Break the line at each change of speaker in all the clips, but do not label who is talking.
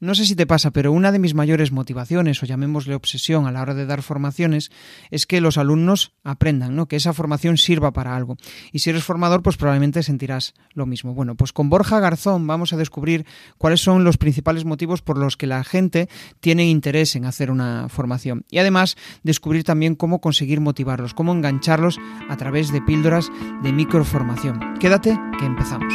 No sé si te pasa, pero una de mis mayores motivaciones, o llamémosle obsesión a la hora de dar formaciones, es que los alumnos aprendan, ¿no? que esa formación sirva para algo. Y si eres formador, pues probablemente sentirás lo mismo. Bueno, pues con Borja Garzón vamos a descubrir cuáles son los principales motivos por los que la gente tiene interés en hacer una formación. Y además descubrir también cómo conseguir motivarlos, cómo engancharlos a través de píldoras de microformación. Quédate que empezamos.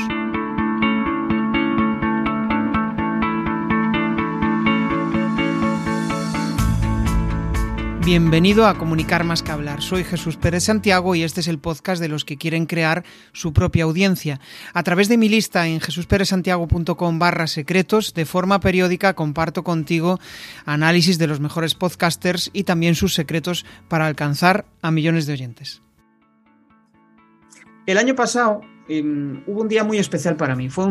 Bienvenido a Comunicar más que hablar. Soy Jesús Pérez Santiago y este es el podcast de los que quieren crear su propia audiencia. A través de mi lista en jesusperezsantiago.com barra secretos, de forma periódica comparto contigo análisis de los mejores podcasters y también sus secretos para alcanzar a millones de oyentes. El año pasado em, hubo un día muy especial para mí. Fue,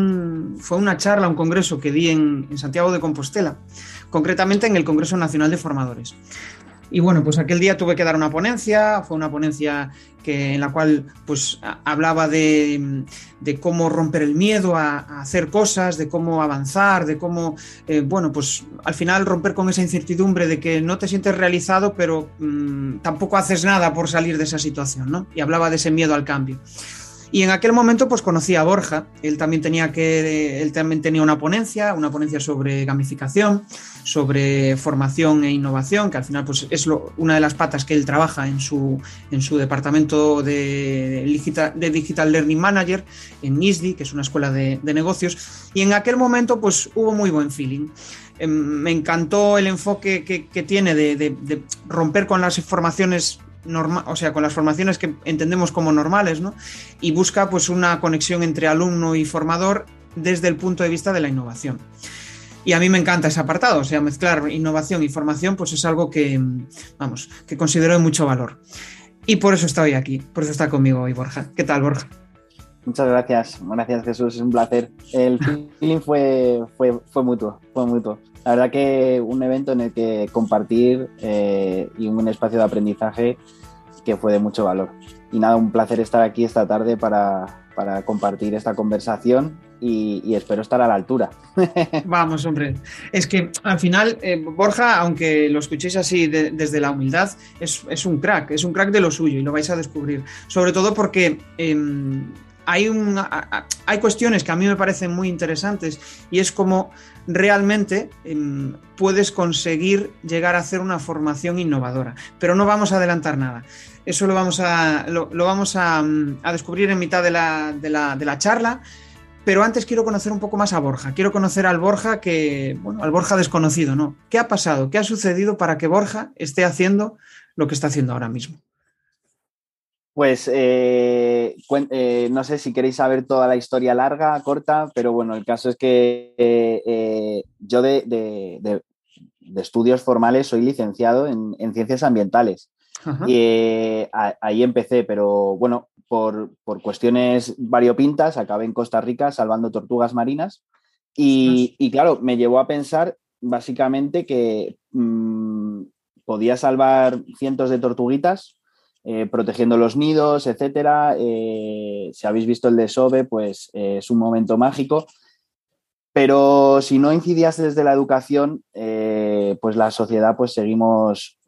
fue una charla, un congreso que di en, en Santiago de Compostela, concretamente en el Congreso Nacional de Formadores. Y bueno, pues aquel día tuve que dar una ponencia, fue una ponencia que, en la cual pues hablaba de, cómo romper el miedo a, hacer cosas, de cómo avanzar, de cómo, eh, bueno, pues al final romper con esa incertidumbre de que no te sientes realizado, pero mm, tampoco haces nada por salir de esa situación, ¿no? Y hablaba de ese miedo al cambio. Y en aquel momento pues conocí a Borja, él también tenía que él también tenía una ponencia, una ponencia sobre gamificación, sobre formación e innovación, que al final pues es una de las patas que él trabaja en su en su departamento de digital, de digital learning manager en ISDI, que es una escuela de, negocios, y en aquel momento pues hubo muy buen feeling. Em, me encantó el enfoque que, tiene de, de, romper con las formaciones o sea, con las formaciones que entendemos como normales, ¿no? Y busca pues una conexión entre alumno y formador desde el punto de vista de la innovación. Y a mí me encanta ese apartado, o sea, mezclar innovación y formación, pues es algo que, vamos, que considero de mucho valor. Y por eso estoy aquí, por eso está conmigo hoy Borja. ¿Qué tal, Borja?
Muchas gracias, gracias Jesús, es un placer. El feeling fue, fue, fue mutuo, fue mutuo. La verdad que un evento en el que compartir eh, y un espacio de aprendizaje que fue de mucho valor. Y nada, un placer estar aquí esta tarde para, para compartir esta conversación y, espero estar a la altura.
Vamos, hombre. Es que al final, eh, Borja, aunque lo escuchéis así desde la humildad, es, es, un crack, es un crack de lo suyo y lo vais a descubrir. Sobre todo porque... Em, hay, un, hay cuestiones que a mí me parecen muy interesantes y es como realmente em, puedes conseguir llegar a hacer una formación innovadora. Pero no vamos a adelantar nada. Eso lo vamos a, lo, vamos a, descubrir en mitad de la, de, la, de la, charla. Pero antes quiero conocer un poco más a Borja. Quiero conocer al Borja que, bueno, al Borja desconocido, ¿no? ¿Qué ha pasado? ¿Qué ha sucedido para que Borja esté haciendo lo que está haciendo ahora mismo?
Pues eh, eh, no sé si queréis saber toda la historia larga, corta, pero bueno, el caso es que eh, yo de, estudios formales soy licenciado en, ciencias ambientales. Y ahí empecé, pero bueno, por, cuestiones variopintas, acabé en Costa Rica salvando tortugas marinas. Y, claro, me llevó a pensar básicamente que mm, podía salvar cientos de tortuguitas eh, protegiendo los nidos, etcétera. Eh, si habéis visto el de Sobe, pues eh, es un momento mágico. Pero si no incidías desde la educación, pues la sociedad pues seguimos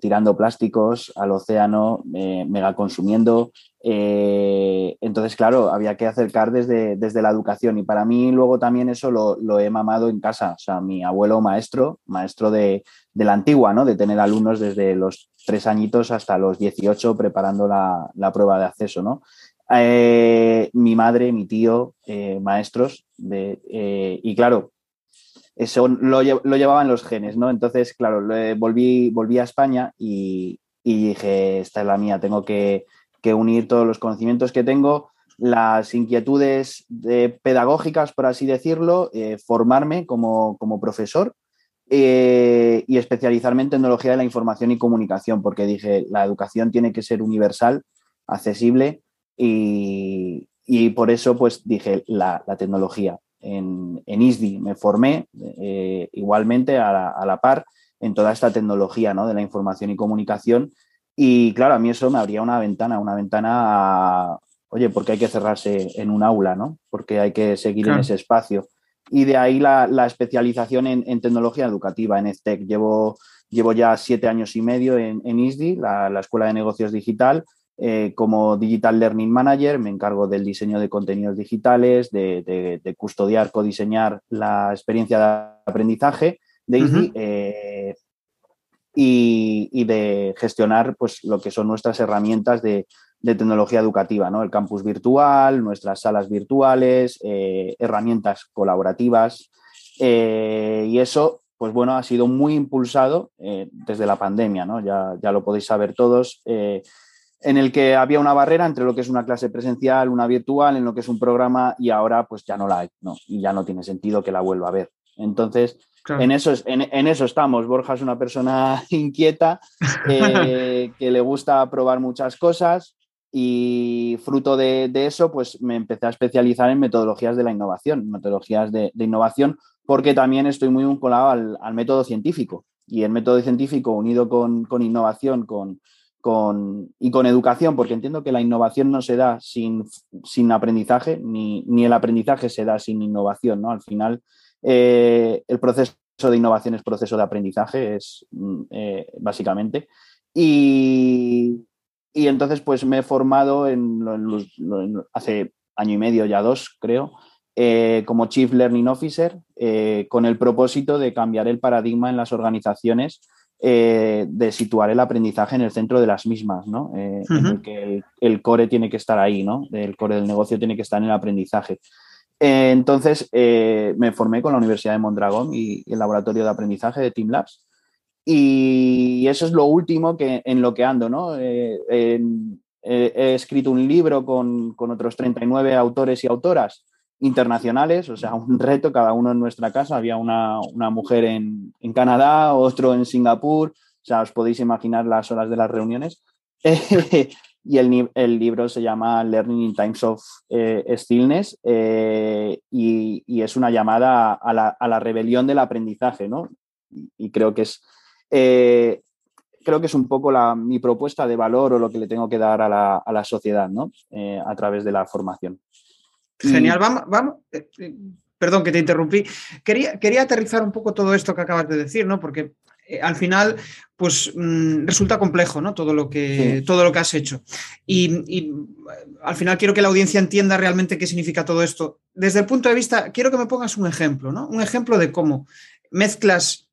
tirando plásticos al océano, mega consumiendo. entonces, claro, había que acercar desde, desde la educación. Y para mí luego también eso lo, lo he mamado en casa. O sea, mi abuelo maestro, maestro de, de la antigua, ¿no? De tener alumnos desde los tres añitos hasta los 18 preparando la, prueba de acceso, ¿no? Eh, mi madre, mi tío, eh, maestros, eh, y claro, eso lo, lo, llevaban los genes, ¿no? Entonces, claro, volví, volví a España y, dije, esta es la mía, tengo que, unir todos los conocimientos que tengo, las inquietudes pedagógicas, por así decirlo, formarme como, como profesor eh, y especializarme en tecnología de la información y comunicación, porque dije, la educación tiene que ser universal, accesible y, por eso pues dije la, tecnología. En, en, ISDI me formé eh, igualmente a la, par en toda esta tecnología ¿no? de la información y comunicación y claro, a mí eso me abría una ventana, una ventana a, oye, porque hay que cerrarse en un aula, ¿no? Porque hay que seguir en ese espacio. Y de ahí la, especialización en, tecnología educativa en EdTech. Llevo, llevo ya siete años y medio en, en ISDI, la, Escuela de Negocios Digital, eh, como Digital Learning Manager. Me encargo del diseño de contenidos digitales, de, custodiar, codiseñar la experiencia de aprendizaje de ISDI. Eh, y, de gestionar pues, lo que son nuestras herramientas de, tecnología educativa, ¿no? El campus virtual, nuestras salas virtuales, eh, herramientas colaborativas. Eh, y eso, pues bueno, ha sido muy impulsado eh, desde la pandemia, ¿no? Ya, ya, lo podéis saber todos, en el que había una barrera entre lo que es una clase presencial, una virtual, en lo que es un programa, y ahora pues ya no la hay, ¿no? Y ya no tiene sentido que la vuelva a ver. Entonces, en, eso, en, eso estamos. Borja es una persona inquieta eh, que le gusta probar muchas cosas y fruto de, eso, pues me empecé a especializar en metodologías de la innovación, metodologías de, innovación, porque también estoy muy vinculado al, método científico. Y el método científico unido con, innovación con, y con educación, porque entiendo que la innovación no se da sin, sin aprendizaje, ni, ni, el aprendizaje se da sin innovación, ¿no? Al final eh, el proceso de innovación es proceso de aprendizaje, es mm, eh, básicamente. Y, entonces, pues me he formado en, hace año y medio, ya dos, creo, eh, como Chief Learning Officer, con el propósito de cambiar el paradigma en las organizaciones, de situar el aprendizaje en el centro de las mismas, ¿no? en que el, el, core tiene que estar ahí, ¿no? El core del negocio tiene que estar en el aprendizaje. Eh, entonces eh, me formé con la Universidad de Mondragón y, el laboratorio de aprendizaje de Team Labs. Y eso es lo último que, en lo que ando, ¿no? Eh, he escrito un libro con, otros 39 autores y autoras internacionales, o sea, un reto, cada uno en nuestra casa. Había una, mujer en, en, Canadá, otro en Singapur, o sea, os podéis imaginar las horas de las reuniones. y el, libro se llama Learning in Times of eh, Stillness eh, y, es una llamada a la, rebelión del aprendizaje, ¿no? Y, creo que es... Eh, creo que es un poco la, mi propuesta de valor o lo que le tengo que dar a la, sociedad, ¿no? a través de la formación.
Genial, vamos, vamos, perdón que te interrumpí. Quería, quería aterrizar un poco todo esto que acabas de decir, ¿no? Porque eh, al final, pues mm, resulta complejo, ¿no? Todo lo que, todo lo que has hecho. Y, al final quiero que la audiencia entienda realmente qué significa todo esto. Desde el punto de vista, quiero que me pongas un ejemplo, ¿no? Un ejemplo de cómo mezclas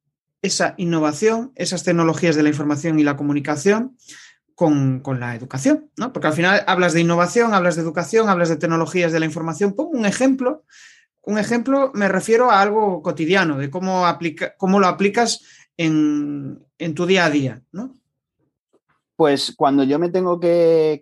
esa innovación, esas tecnologías de la información y la comunicación con, la educación, ¿no? Porque al final hablas de innovación, hablas de educación, hablas de tecnologías de la información. Pongo un ejemplo. Un ejemplo me refiero a algo cotidiano, de cómo, aplica, cómo lo aplicas en, tu día a día, ¿no?
Pues cuando yo me tengo que,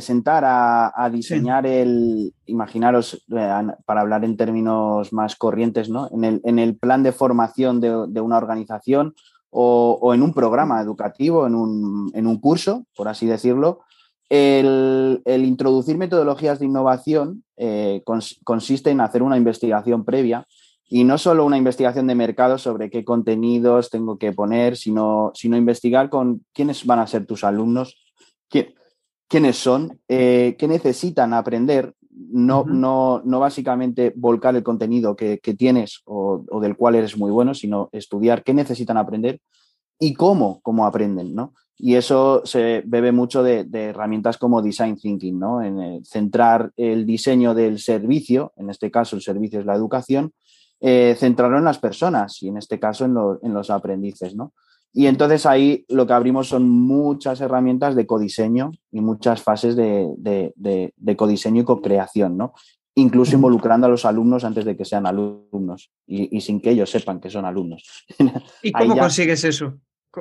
sentar a, diseñar el, imaginaros, eh, para hablar en términos más corrientes, ¿no? En el, plan de formación de, una organización o, en un programa educativo, en un, curso, por así decirlo, el, introducir metodologías de innovación eh, consiste en hacer una investigación previa y no solo una investigación de mercado sobre qué contenidos tengo que poner, sino, sino investigar con quiénes van a ser tus alumnos, quiénes son, eh, qué necesitan aprender, no, no, no, básicamente volcar el contenido que, tienes o, del cual eres muy bueno, sino estudiar qué necesitan aprender y cómo, cómo aprenden, ¿no? Y eso se bebe mucho de, herramientas como Design Thinking, ¿no? En centrar el diseño del servicio, en este caso el servicio es la educación, eh, centrarlo en las personas y en este caso en, los aprendices, ¿no? Y entonces ahí lo que abrimos son muchas herramientas de codiseño y muchas fases de, codiseño y co-creación, ¿no? Incluso involucrando a los alumnos antes de que sean alumnos y, sin que ellos sepan que son alumnos.
¿Y cómo consigues eso?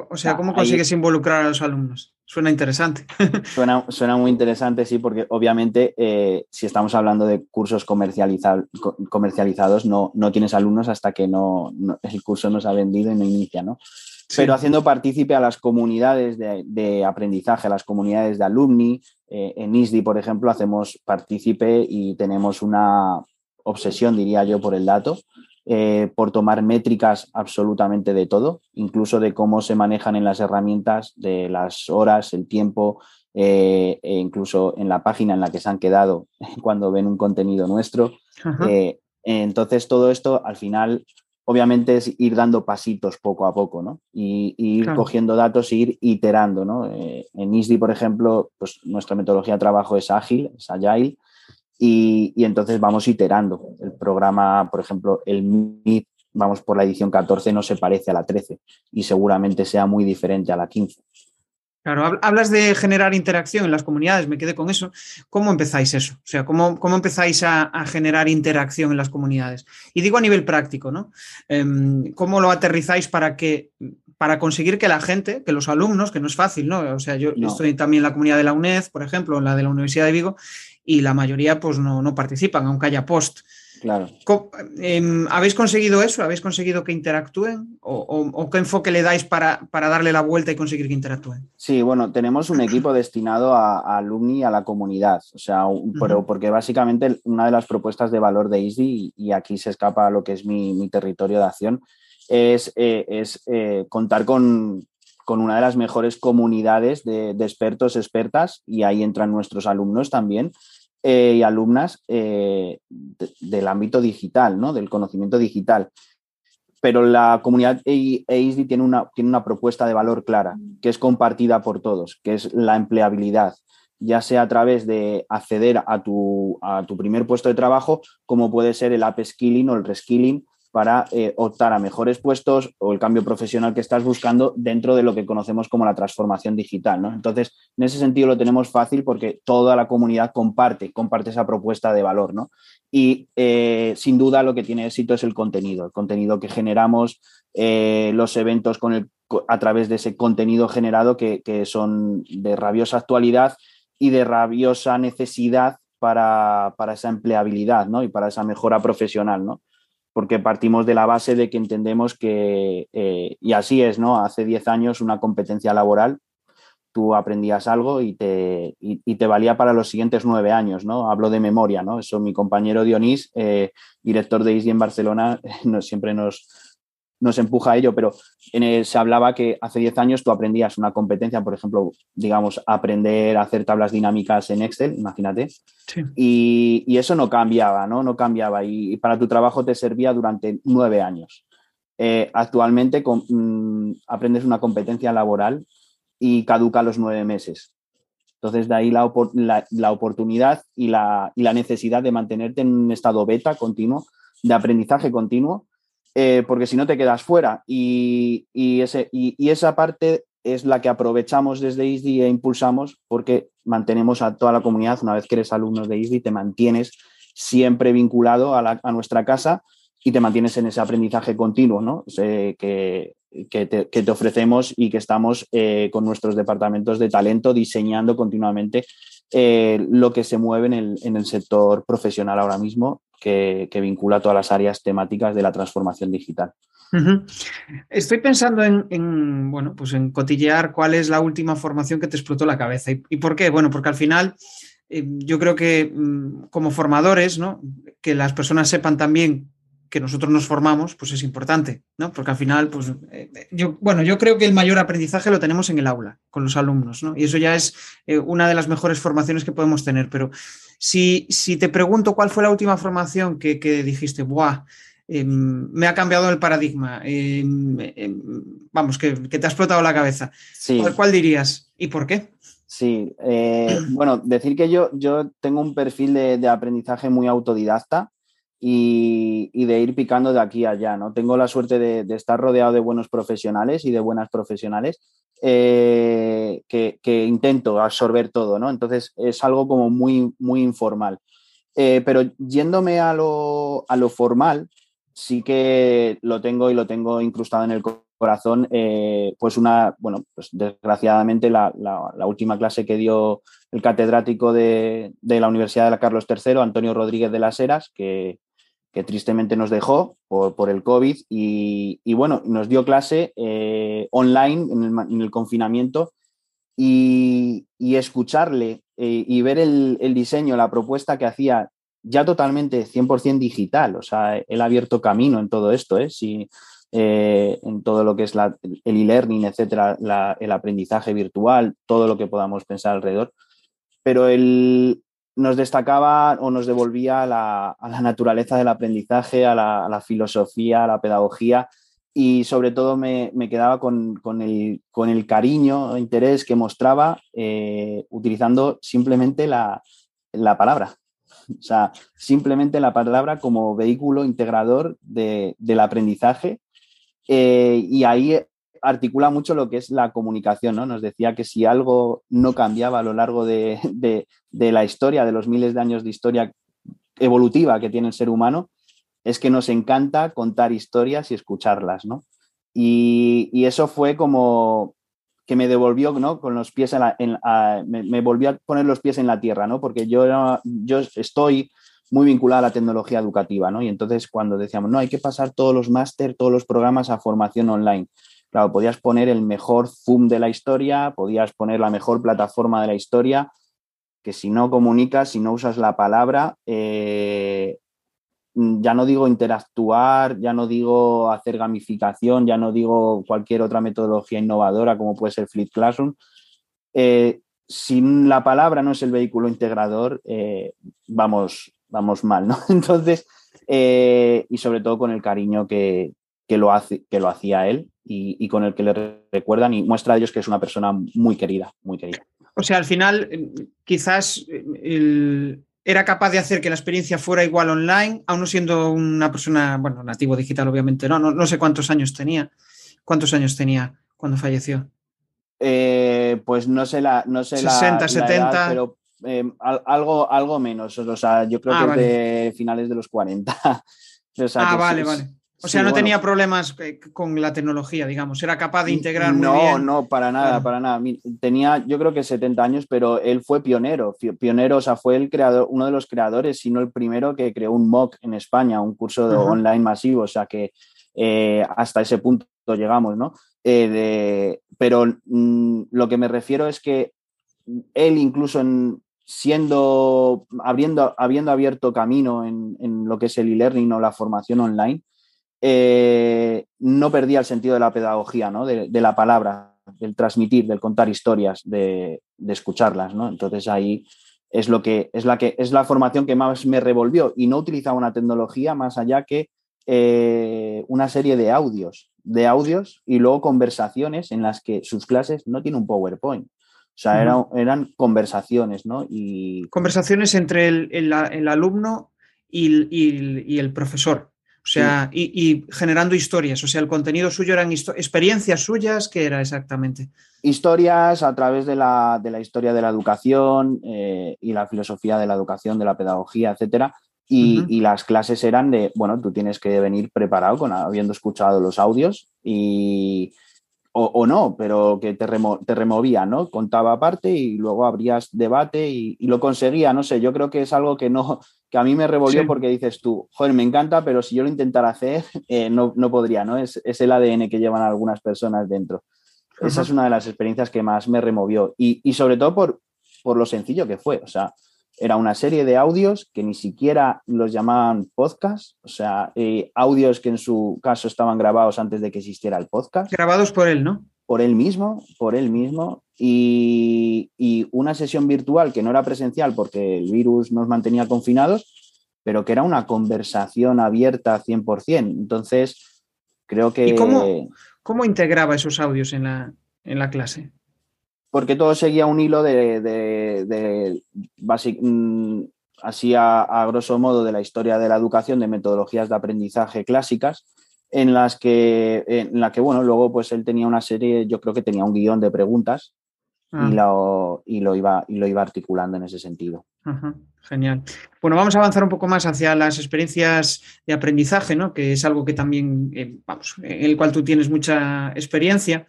O sea, ¿cómo consigues involucrar a los alumnos? Suena interesante.
Suena, suena muy interesante, sí, porque obviamente eh, si estamos hablando de cursos comercializados, no, no tienes alumnos hasta que no, el curso no se ha vendido y no inicia, ¿no? Pero haciendo partícipe a las comunidades de, aprendizaje, a las comunidades de alumni. Eh, en ISDI, por ejemplo, hacemos partícipe y tenemos una obsesión, diría yo, por el dato. Eh, por tomar métricas absolutamente de todo, incluso de cómo se manejan en las herramientas, de las horas, el tiempo, eh, e incluso en la página en la que se han quedado cuando ven un contenido nuestro. Eh, Entonces, todo esto al final, obviamente, es ir dando pasitos poco a poco, ¿no? Y, ir cogiendo datos e ir iterando, ¿no? En ISDI, por ejemplo, pues nuestra metodología de trabajo es ágil, es agile, y, y, entonces vamos iterando. El programa, por ejemplo, el MIT, vamos por la edición 14, no se parece a la 13 y seguramente sea muy diferente a la 15.
Claro, hablas de generar interacción en las comunidades, me quedé con eso. ¿Cómo empezáis eso? O sea, ¿cómo, cómo empezáis a, generar interacción en las comunidades? Y digo a nivel práctico, ¿no? Em, ¿Cómo lo aterrizáis para que para conseguir que la gente, que los alumnos, que no es fácil, ¿no? O sea, yo estoy también en la comunidad de la UNED, por ejemplo, en la de la Universidad de Vigo, y la mayoría pues no, no participan, aunque haya post.
Claro.
Em, ¿Habéis conseguido eso? ¿Habéis conseguido que interactúen? ¿O, qué enfoque le dais para, darle la vuelta y conseguir que interactúen?
Sí, bueno, tenemos un equipo destinado a, alumni y a la comunidad. O sea, pero porque básicamente una de las propuestas de valor de ISDI, y aquí se escapa a lo que es mi, territorio de acción, es, eh, es eh, contar con, una de las mejores comunidades de, de expertos, expertas, y ahí entran nuestros alumnos también, eh, y alumnas eh, del ámbito digital, ¿no? del conocimiento digital. Pero la comunidad EISDI tiene una, tiene una propuesta de valor clara, que es compartida por todos, que es la empleabilidad, ya sea a través de acceder a tu, a tu primer puesto de trabajo, como puede ser el upskilling o el reskilling para eh, optar a mejores puestos o el cambio profesional que estás buscando dentro de lo que conocemos como la transformación digital. ¿no? Entonces, en ese sentido lo tenemos fácil porque toda la comunidad comparte, comparte esa propuesta de valor. ¿no? Y eh, sin duda lo que tiene éxito es el contenido, el contenido que generamos, eh, los eventos con el, a través de ese contenido generado que, que son de rabiosa actualidad y de rabiosa necesidad para, para, esa empleabilidad ¿no? y para esa mejora profesional. ¿no? Porque partimos de la base de que entendemos que, eh, y así es, ¿no? Hace 10 años una competencia laboral, tú aprendías algo y te, y, te valía para los siguientes nueve años, ¿no? Hablo de memoria, ¿no? Eso mi compañero Dionís, eh, director de ISDI en Barcelona, siempre nos, nos empuja a ello, pero se hablaba que hace 10 años tú aprendías una competencia, por ejemplo, digamos, aprender a hacer tablas dinámicas en Excel, imagínate, y, eso no cambiaba, ¿no? No cambiaba y, para tu trabajo te servía durante nueve años. Eh, actualmente mm, aprendes una competencia laboral y caduca a los nueve meses. Entonces, de ahí la, la, oportunidad y la, y la necesidad de mantenerte en un estado beta continuo, de aprendizaje continuo, eh, porque si no te quedas fuera. Y, ese, y, esa parte es la que aprovechamos desde ISDI e impulsamos porque mantenemos a toda la comunidad, una vez que eres alumno de ISDI, te mantienes siempre vinculado a, nuestra casa y te mantienes en ese aprendizaje continuo ¿no? que, te, ofrecemos y que estamos eh, con nuestros departamentos de talento diseñando continuamente eh, lo que se mueve en el, en el sector profesional ahora mismo que, vincula todas las áreas temáticas de la transformación digital.
Estoy pensando en, bueno, pues en cotillear cuál es la última formación que te explotó la cabeza. ¿Y, por qué? Bueno, porque al final eh, yo creo que mm, como formadores, ¿no? que las personas sepan también que nosotros nos formamos, pues es importante, ¿no? Porque al final, pues, eh, yo, bueno, yo creo que el mayor aprendizaje lo tenemos en el aula, con los alumnos, ¿no? Y eso ya es eh, una de las mejores formaciones que podemos tener. Pero si, si te pregunto cuál fue la última formación que, dijiste, ¡buah! Em, me ha cambiado el paradigma, em, em, vamos, que, te ha explotado la cabeza. ¿Cuál, dirías y por qué?
Sí, eh, bueno, decir que yo, yo tengo un perfil de, de aprendizaje muy autodidacta y, de ir picando de aquí a allá. ¿no? Tengo la suerte de, estar rodeado de buenos profesionales y de buenas profesionales eh, que, intento absorber todo. ¿no? Entonces es algo como muy, muy informal. Eh, pero yéndome a lo, a lo, formal, sí que lo tengo y lo tengo incrustado en el corazón. Eh, pues una, bueno, pues desgraciadamente la, última clase que dio el catedrático de, de, la Universidad de la Carlos III, Antonio Rodríguez de las Heras, que, que tristemente nos dejó por, el COVID y, bueno, nos dio clase eh, online en el, confinamiento y, escucharle eh, y ver el, diseño, la propuesta que hacía ya totalmente 100% digital, o sea, él ha abierto camino en todo esto, ¿eh? eh en todo lo que es el e-learning, etcétera, el aprendizaje virtual, todo lo que podamos pensar alrededor. Pero el, nos destacaba o nos devolvía a la, naturaleza del aprendizaje, a la, filosofía, a la pedagogía y sobre todo me, quedaba con, el, con, el, cariño, interés que mostraba eh, utilizando simplemente la, palabra. O sea, simplemente la palabra como vehículo integrador del aprendizaje. Eh, y ahí articula mucho lo que es la comunicación, ¿no? Nos decía que si algo no cambiaba a lo largo de, la historia, de los miles de años de historia evolutiva que tiene el ser humano, es que nos encanta contar historias y escucharlas, ¿no? Y, eso fue como que me devolvió, ¿no? Con los pies en la, me, volvió a poner los pies en la tierra, ¿no? Porque yo, yo estoy muy vinculada a la tecnología educativa, ¿no? Y entonces cuando decíamos, no, hay que pasar todos los máster, todos los programas a formación online. Claro, podías poner el mejor Zoom de la historia, podías poner la mejor plataforma de la historia, que si no comunicas, si no usas la palabra, eh, ya no digo interactuar, ya no digo hacer gamificación, ya no digo cualquier otra metodología innovadora como puede ser Flip Classroom. Eh, si la palabra no es el vehículo integrador, eh, vamos, vamos mal, ¿no? Entonces, y sobre todo con el cariño que, que lo, hace, que lo hacía él y, con el que le recuerdan y muestra a ellos que es una persona muy querida, muy querida.
O sea, al final, eh, quizás eh, era capaz de hacer que la experiencia fuera igual online, aún no siendo una persona, bueno, nativo digital, obviamente, no, no, sé cuántos años tenía. ¿Cuántos años tenía cuando falleció?
Eh, pues no sé la. No sé 60, 70. pero algo, algo menos. O sea, yo creo ah, que de finales de los 40.
ah, vale, vale. O sea, no tenía problemas eh, con la tecnología, digamos, era capaz de integrar
no,
muy bien.
No, para nada, para nada. Tenía, yo creo que 70 años, pero él fue pionero, pionero, o sea, fue el creador, uno de los creadores, si no el primero que creó un MOOC en España, un curso de online masivo, o sea que eh, hasta ese punto llegamos, ¿no? Eh, pero mm, lo que me refiero es que él incluso en, siendo, habiendo, habiendo abierto camino en, en lo que es el e-learning o la formación online, eh, no perdía el sentido de la pedagogía, ¿no? de, la palabra, del transmitir, del contar historias, de, escucharlas. ¿no? Entonces ahí es lo que es la que es la formación que más me revolvió y no utilizaba una tecnología más allá que eh, una serie de audios, de audios y luego conversaciones en las que sus clases no tienen un PowerPoint. O sea, eran, conversaciones, ¿no? Y...
Conversaciones entre el, alumno y el profesor. O sea, y, generando historias. O sea, el contenido suyo eran experiencias suyas, ¿qué era exactamente?
Historias a través de la, historia de la educación eh, y la filosofía de la educación, de la pedagogía, etcétera. Y, las clases eran de, bueno, tú tienes que venir preparado con habiendo escuchado los audios y, o, no, pero que te, te, removía, ¿no? Contaba aparte y luego abrías debate y, lo conseguía, no sé, yo creo que es algo que no, que a mí me revolvió porque dices tú, joder, me encanta, pero si yo lo intentara hacer, eh, no, podría, ¿no? Es, el ADN que llevan algunas personas dentro. Esa es una de las experiencias que más me removió y, sobre todo por, por lo sencillo que fue, o sea, era una serie de audios que ni siquiera los llamaban podcast, o sea, eh, audios que en su caso estaban grabados antes de que existiera el podcast.
Grabados por él, ¿no?
Por él mismo, por él mismo, y, una sesión virtual que no era presencial porque el virus nos mantenía confinados, pero que era una conversación abierta 100%. Entonces, creo que...
¿Y cómo, cómo integraba esos audios en la, en la clase?
porque todo seguía un hilo de, de, mm, así a, grosso modo de la historia de la educación, de metodologías de aprendizaje clásicas, en las que, en la que bueno, luego pues él tenía una serie, yo creo que tenía un guion de preguntas y, ah. lo, y, lo iba, y lo iba articulando en ese sentido.
genial. Bueno, vamos a avanzar un poco más hacia las experiencias de aprendizaje, ¿no? que es algo que también, eh, vamos, en el cual tú tienes mucha experiencia.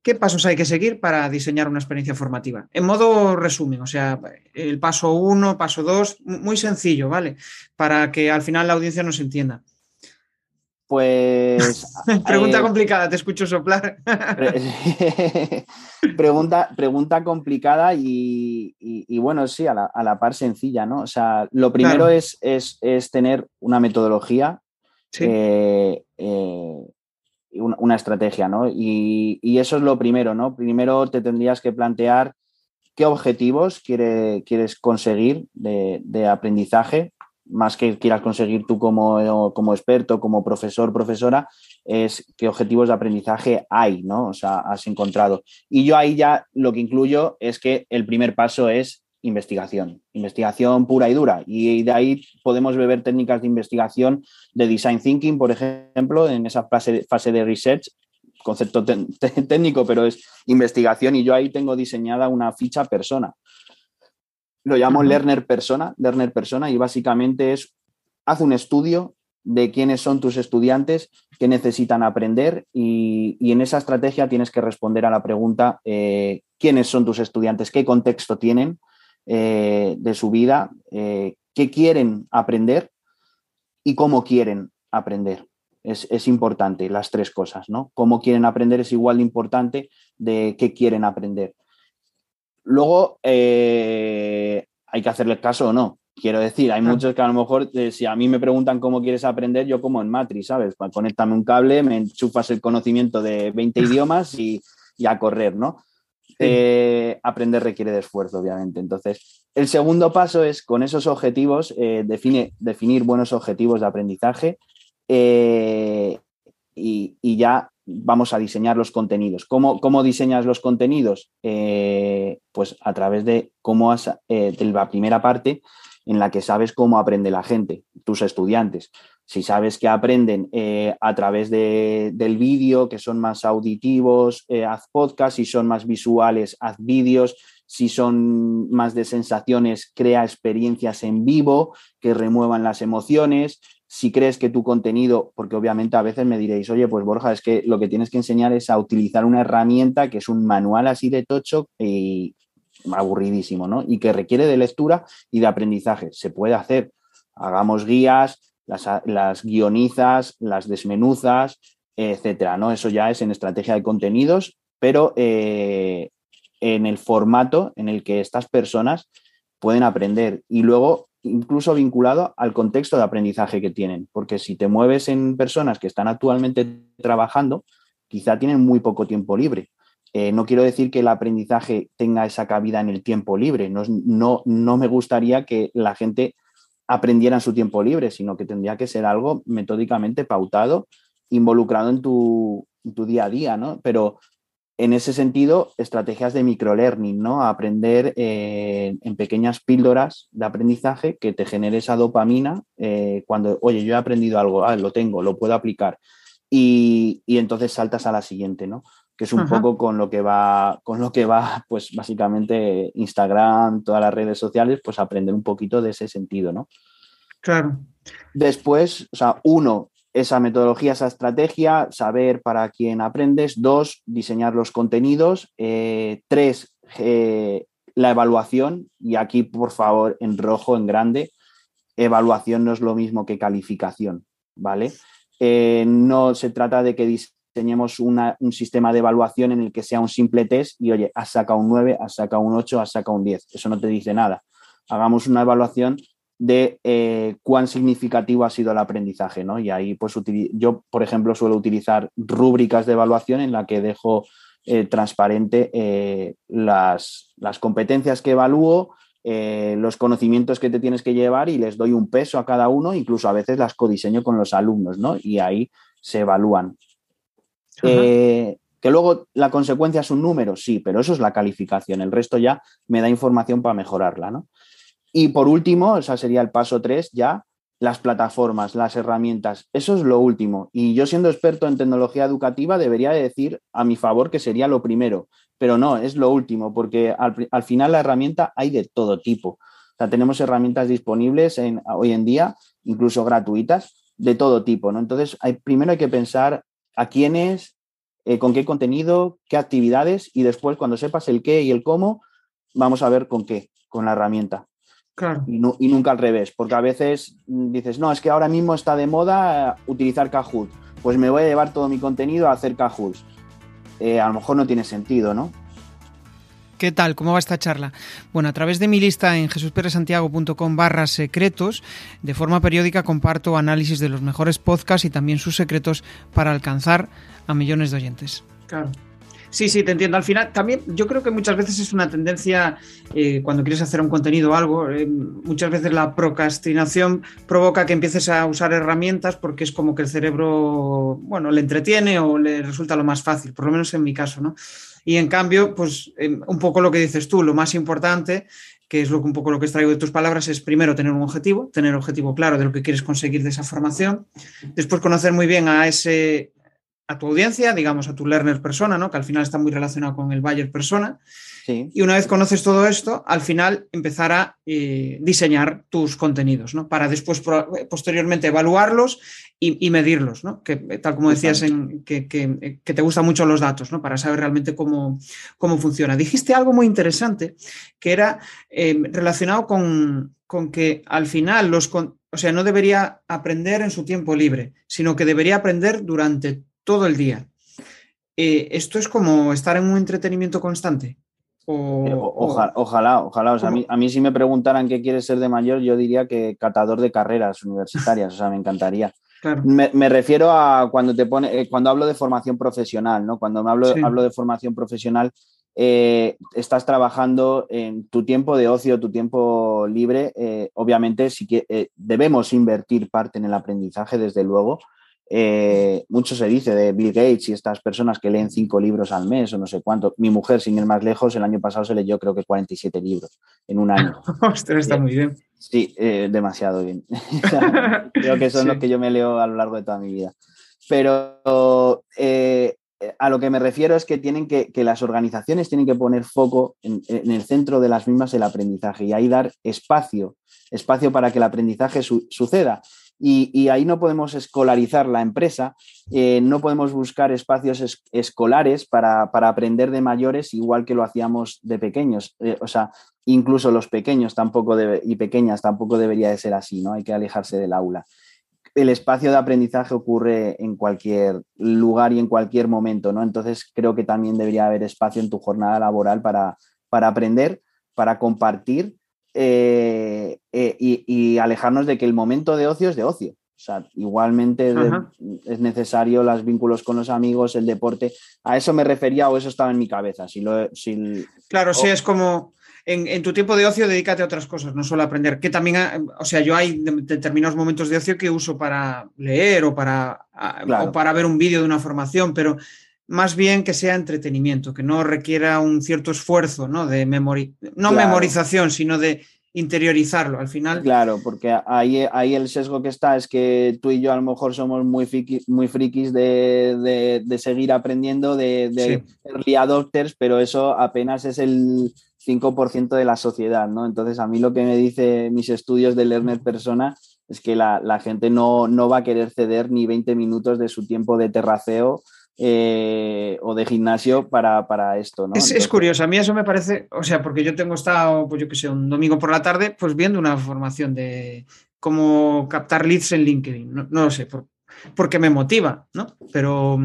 ¿Qué pasos hay que seguir para diseñar una experiencia formativa? En modo resumen, o sea, el paso uno, paso dos, muy sencillo, ¿vale? Para que al final la audiencia nos entienda.
Pues.
pregunta eh, complicada, te escucho soplar.
pregunta, pregunta complicada y, bueno, sí, a la, par sencilla, ¿no? O sea, lo primero es, es, tener una metodología eh, eh, una, estrategia, ¿no? Y, eso es lo primero, ¿no? Primero te tendrías que plantear qué objetivos quieres conseguir de, aprendizaje, más que quieras conseguir tú como, como, experto, como profesor, profesora, es qué objetivos de aprendizaje hay, ¿no? O sea, has encontrado. Y yo ahí ya lo que incluyo es que el primer paso es investigación, investigación pura y dura. Y de ahí podemos beber técnicas de investigación de design thinking, por ejemplo, en esa fase, fase de research, concepto técnico, pero es investigación y yo ahí tengo diseñada una ficha persona. Lo llamo learner persona, learner persona y básicamente es, haz un estudio de quiénes son tus estudiantes, qué necesitan aprender y, en esa estrategia tienes que responder a la pregunta eh, quiénes son tus estudiantes, qué contexto tienen, eh, de su vida, eh, qué quieren aprender y cómo quieren aprender. Es, importante las tres cosas, ¿no? Cómo quieren aprender es igual de importante de qué quieren aprender. Luego, eh, hay que hacerle caso o no. Quiero decir, hay muchos que a lo mejor, si a mí me preguntan cómo quieres aprender, yo como en Matrix, ¿sabes? Pues conéctame un cable, me enchufas el conocimiento de 20 idiomas y, y a correr, ¿no? Eh, aprender requiere de esfuerzo, obviamente. Entonces, el segundo paso es con esos objetivos, eh, define, definir buenos objetivos de aprendizaje eh, y, ya vamos a diseñar los contenidos. ¿Cómo, cómo diseñas los contenidos? pues a través de cómo has, de la primera parte en la que sabes cómo aprende la gente, tus estudiantes. Si sabes que aprenden eh, a través del vídeo, que son más auditivos, eh, haz podcast, si son más visuales, haz vídeos, si son más de sensaciones, crea experiencias en vivo que remuevan las emociones. Si crees que tu contenido, porque obviamente a veces me diréis, oye, pues Borja, es que lo que tienes que enseñar es a utilizar una herramienta que es un manual así de tocho y aburridísimo, ¿no? Y que requiere de lectura y de aprendizaje. Se puede hacer. Hagamos guías, las, guionizas, las desmenuzas, etcétera, ¿no? Eso ya es en estrategia de contenidos, pero eh, en el formato en el que estas personas pueden aprender y luego incluso vinculado al contexto de aprendizaje que tienen, porque si te mueves en personas que están actualmente trabajando, quizá tienen muy poco tiempo libre. Eh, no quiero decir que el aprendizaje tenga esa cabida en el tiempo libre, no, no, no me gustaría que la gente aprendiera en su tiempo libre, sino que tendría que ser algo metódicamente pautado, involucrado en tu, día a día, ¿no? Pero en ese sentido, estrategias de microlearning, ¿no? Aprender eh, en pequeñas píldoras de aprendizaje que te genere esa dopamina eh, cuando, oye, yo he aprendido algo, ah, lo tengo, lo puedo aplicar. Y, y, entonces saltas a la siguiente, ¿no? que es un poco con lo que va, con lo que va, pues básicamente Instagram, todas las redes sociales, pues aprender un poquito de ese sentido, ¿no?
Claro.
Después, o sea, uno, esa metodología, esa estrategia, saber para quién aprendes. Dos, diseñar los contenidos. Eh, tres, eh, la evaluación. Y aquí, por favor, en rojo, en grande, evaluación no es lo mismo que calificación, ¿vale? Eh, no se trata de que tenemos un sistema de evaluación en el que sea un simple test y, oye, has sacado un 9, has sacado un 8, has sacado un 10. Eso no te dice nada. Hagamos una evaluación de eh, cuán significativo ha sido el aprendizaje, ¿no? Y ahí, pues, yo, por ejemplo, suelo utilizar rúbricas de evaluación en la que dejo eh, transparente eh, las, las, competencias que evalúo, los conocimientos que te tienes que llevar y les doy un peso a cada uno, incluso a veces las codiseño con los alumnos, ¿no? Y ahí se evalúan. Que luego la consecuencia es un número, sí, pero eso es la calificación. El resto ya me da información para mejorarla, ¿no? Y por último, ese sería el paso tres, ya las plataformas, las herramientas. Eso es lo último. Y yo siendo experto en tecnología educativa debería decir a mi favor que sería lo primero, pero no, es lo último, porque al, final la herramienta hay de todo tipo. O sea, tenemos herramientas disponibles en, hoy en día, incluso gratuitas, de todo tipo, ¿no? Entonces, hay, primero hay que pensar a quiénes, eh, con qué contenido, qué actividades y después cuando sepas el qué y el cómo, vamos a ver con qué, con la herramienta.
Claro.
Y, nunca al revés, porque a veces dices, no, es que ahora mismo está de moda utilizar Kahoot, pues me voy a llevar todo mi contenido a hacer Kahoot. Eh, a lo mejor no tiene sentido, ¿no?
¿Qué tal? ¿Cómo va esta charla? Bueno, a través de mi lista en jesusperesantiago.com barra secretos, de forma periódica comparto análisis de los mejores podcasts y también sus secretos para alcanzar a millones de oyentes. Claro. Sí, sí, te entiendo. Al final, también yo creo que muchas veces es una tendencia eh, cuando quieres hacer un contenido o algo, eh, muchas veces la procrastinación provoca que empieces a usar herramientas porque es como que el cerebro, bueno, le entretiene o le resulta lo más fácil, por lo menos en mi caso, ¿no? Y en cambio, pues em, un poco lo que dices tú, lo más importante que es lo que un poco lo que extraigo de tus palabras, es primero tener un objetivo, tener objetivo claro de lo que quieres conseguir de esa formación, después conocer muy bien a ese a tu audiencia, digamos, a tu learner persona, ¿no? que al final está muy relacionado con el buyer persona. Y una vez conoces todo esto, al final empezar a eh, diseñar tus contenidos, ¿no? Para después, posteriormente, evaluarlos y, medirlos, ¿no? Que tal como decías, en, que, te gustan mucho los datos, ¿no? Para saber realmente cómo, cómo funciona. Dijiste algo muy interesante que era eh, relacionado con, con, que al final los... O sea, no debería aprender en su tiempo libre, sino que debería aprender durante todo el día. Eh, ¿Esto es como estar en un entretenimiento constante?
Eh, ojalá, ojalá, ojalá. a, mí, si me preguntaran qué quieres ser de mayor, yo diría que catador de carreras universitarias, o sea, me encantaría. Me, refiero a cuando te pone, eh, cuando hablo de formación profesional, ¿no? Cuando me hablo, hablo de formación profesional, estás trabajando en tu tiempo de ocio, tu tiempo libre. obviamente, sí que debemos invertir parte en el aprendizaje, desde luego, eh, mucho se dice de Bill Gates y estas personas que leen cinco libros al mes o no sé cuánto. Mi mujer, sin ir más lejos, el año pasado se leyó creo que 47 libros en un año.
Ostras, está muy bien.
Sí, eh, demasiado bien. creo que son los que yo me leo a lo largo de toda mi vida. Pero eh, a lo que me refiero es que tienen que, que las organizaciones tienen que poner foco en, en, el centro de las mismas el aprendizaje y ahí dar espacio, espacio para que el aprendizaje suceda. Y, ahí no podemos escolarizar la empresa, eh, no podemos buscar espacios escolares para, aprender de mayores igual que lo hacíamos de pequeños. Eh, o sea, incluso los pequeños tampoco y pequeñas tampoco debería de ser así, ¿no? Hay que alejarse del aula. El espacio de aprendizaje ocurre en cualquier lugar y en cualquier momento, ¿no? Entonces creo que también debería haber espacio en tu jornada laboral para, para aprender, para compartir eh, eh, y, alejarnos de que el momento de ocio es de ocio. O sea, igualmente es necesario los vínculos con los amigos, el deporte. A eso me refería o eso estaba en mi cabeza. Si lo,
claro, sí, es como en, tu tiempo de ocio dedícate a otras cosas, no solo aprender. Que también, o sea, yo hay determinados momentos de ocio que uso para leer o para, o para ver un vídeo de una formación, pero más bien que sea entretenimiento, que no requiera un cierto esfuerzo, ¿no? De memori no memorización, sino de interiorizarlo al final.
Claro, porque ahí, ahí el sesgo que está es que tú y yo a lo mejor somos muy, muy frikis de, seguir aprendiendo, de, de early adopters, pero eso apenas es el 5% de la sociedad, ¿no? Entonces a mí lo que me dice mis estudios de Learner Persona es que la, la gente no, no va a querer ceder ni 20 minutos de su tiempo de terraceo eh, o de gimnasio para, esto, ¿no?
Es, curioso, a mí eso me parece, o sea, porque yo tengo estado, pues yo que sé, un domingo por la tarde, pues viendo una formación de cómo captar leads en LinkedIn, no, lo sé, porque me motiva, ¿no? Pero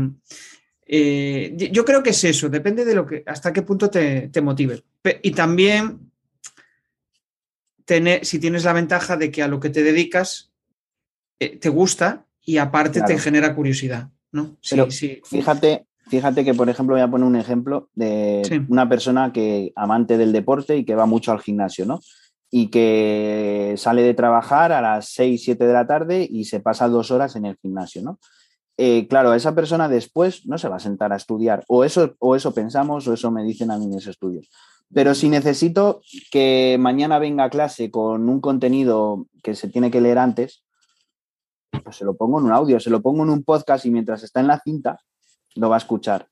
eh, yo creo que es eso, depende de lo que, hasta qué punto te, te motive. Y también tener, si tienes la ventaja de que a lo que te dedicas eh, te gusta y aparte te genera curiosidad. ¿No?
Sí, Fíjate, fíjate que, por ejemplo, voy a poner un ejemplo de una persona que amante del deporte y que va mucho al gimnasio, ¿no? Y que sale de trabajar a las 6, 7 de la tarde y se pasa dos horas en el gimnasio, ¿no? Eh, claro, esa persona después no se va a sentar a estudiar, o eso, o eso pensamos, o eso me dicen a mí mis estudios. Pero si necesito que mañana venga a clase con un contenido que se tiene que leer antes, pues se lo pongo en un audio, se lo pongo en un podcast y mientras está en la cinta, lo va a escuchar,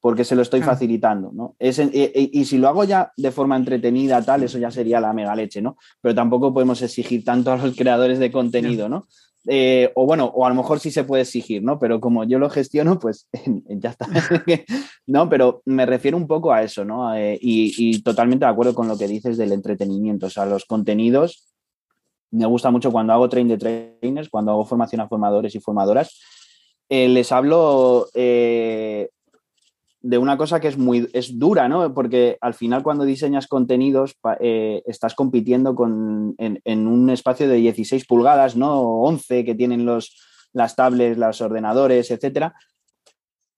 porque se lo estoy facilitando, ¿no? y, si lo hago ya de forma entretenida, tal, eso ya sería la mega leche, ¿no? Pero tampoco podemos exigir tanto a los creadores de contenido, ¿no? Eh, o bueno, o a lo mejor sí se puede exigir, ¿no? Pero como yo lo gestiono, pues ya está. no, pero me refiero un poco a eso, ¿no? Eh, y, y, totalmente de acuerdo con lo que dices del entretenimiento. O sea, los contenidos me gusta mucho cuando hago train de trainers, cuando hago formación a formadores y formadoras, eh, les hablo eh, de una cosa que es muy es dura, ¿no? Porque al final cuando diseñas contenidos eh, estás compitiendo con, en, un espacio de 16 pulgadas, ¿no? 11 que tienen los, las tablets, los ordenadores, etcétera.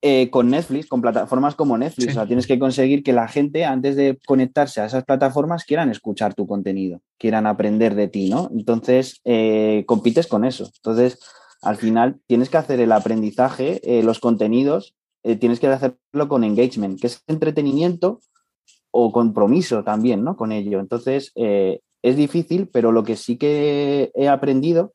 Eh, con Netflix, con plataformas como Netflix. O sea, tienes que conseguir que la gente, antes de conectarse a esas plataformas, quieran escuchar tu contenido, quieran aprender de ti, ¿no? Entonces, eh, compites con eso. Entonces, al final, tienes que hacer el aprendizaje, eh, los contenidos, tienes que hacerlo con engagement, que es entretenimiento o compromiso también, ¿no? Con ello. Entonces, es difícil, pero lo que sí que he aprendido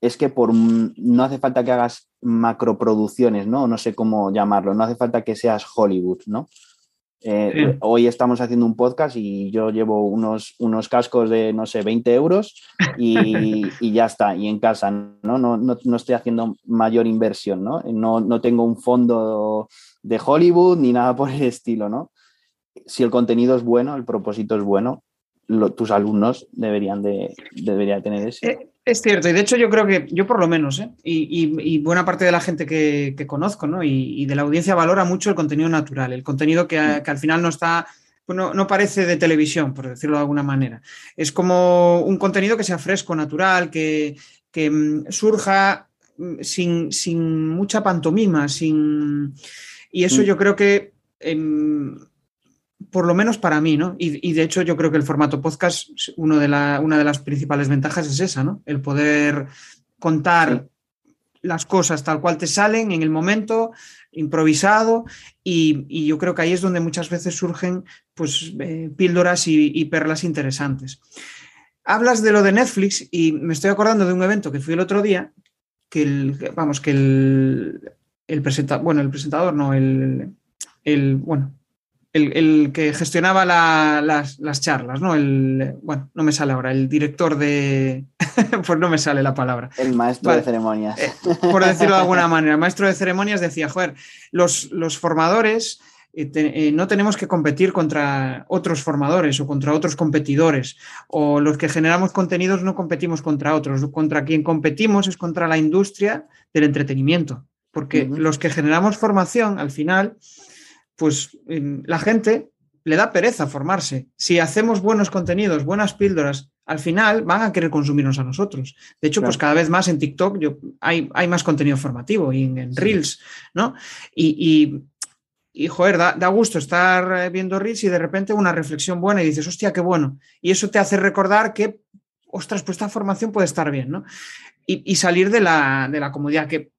es que por no hace falta que hagas macroproducciones, ¿no? No sé cómo llamarlo, no hace falta que seas Hollywood, ¿no? Eh, hoy estamos haciendo un podcast y yo llevo unos, unos cascos de, no sé, 20 euros y, ya está, y en casa, ¿no? No, no, estoy haciendo mayor inversión, ¿no? ¿no? No tengo un fondo de Hollywood ni nada por el estilo, ¿no? Si el contenido es bueno, el propósito es bueno, tus alumnos deberían de, debería tener ese.
Es cierto, y de hecho yo creo que, yo por lo menos, ¿eh? y, buena parte de la gente que, conozco ¿no? y, de la audiencia valora mucho el contenido natural, el contenido que, mm. al final no está, pues no, parece de televisión, por decirlo de alguna manera. Es como un contenido que sea fresco, natural, que, mm, surja mm, sin, sin, mucha pantomima, sin... Y eso yo creo que... Em, por lo menos para mí, ¿no? Y, de hecho yo creo que el formato podcast, uno de la, una de las principales ventajas es esa, ¿no? El poder contar las cosas tal cual te salen en el momento, improvisado, y, yo creo que ahí es donde muchas veces surgen pues, eh, píldoras y, perlas interesantes. Hablas de lo de Netflix y me estoy acordando de un evento que fui el otro día, que el, vamos, que el, el presentador, bueno, el presentador, no, el, el bueno, el, que gestionaba las, charlas, ¿no? El, bueno, no me sale ahora, el director de... pues no me sale la palabra.
El maestro de ceremonias. Eh,
por decirlo de alguna manera, el maestro de ceremonias decía, joder, los, los formadores eh, eh, no tenemos que competir contra otros formadores o contra otros competidores, o los que generamos contenidos no competimos contra otros, contra quien competimos es contra la industria del entretenimiento, porque los que generamos formación al final pues la gente le da pereza formarse. Si hacemos buenos contenidos, buenas píldoras, al final van a querer consumirnos a nosotros. De hecho, pues cada vez más en TikTok yo, hay, hay, más contenido formativo y en, Reels, ¿no? Y, y, joder, da, gusto estar eh, viendo Reels y de repente una reflexión buena y dices, hostia, qué bueno. Y eso te hace recordar que, ostras, pues esta formación puede estar bien, ¿no? Y, salir de la, de la comodidad que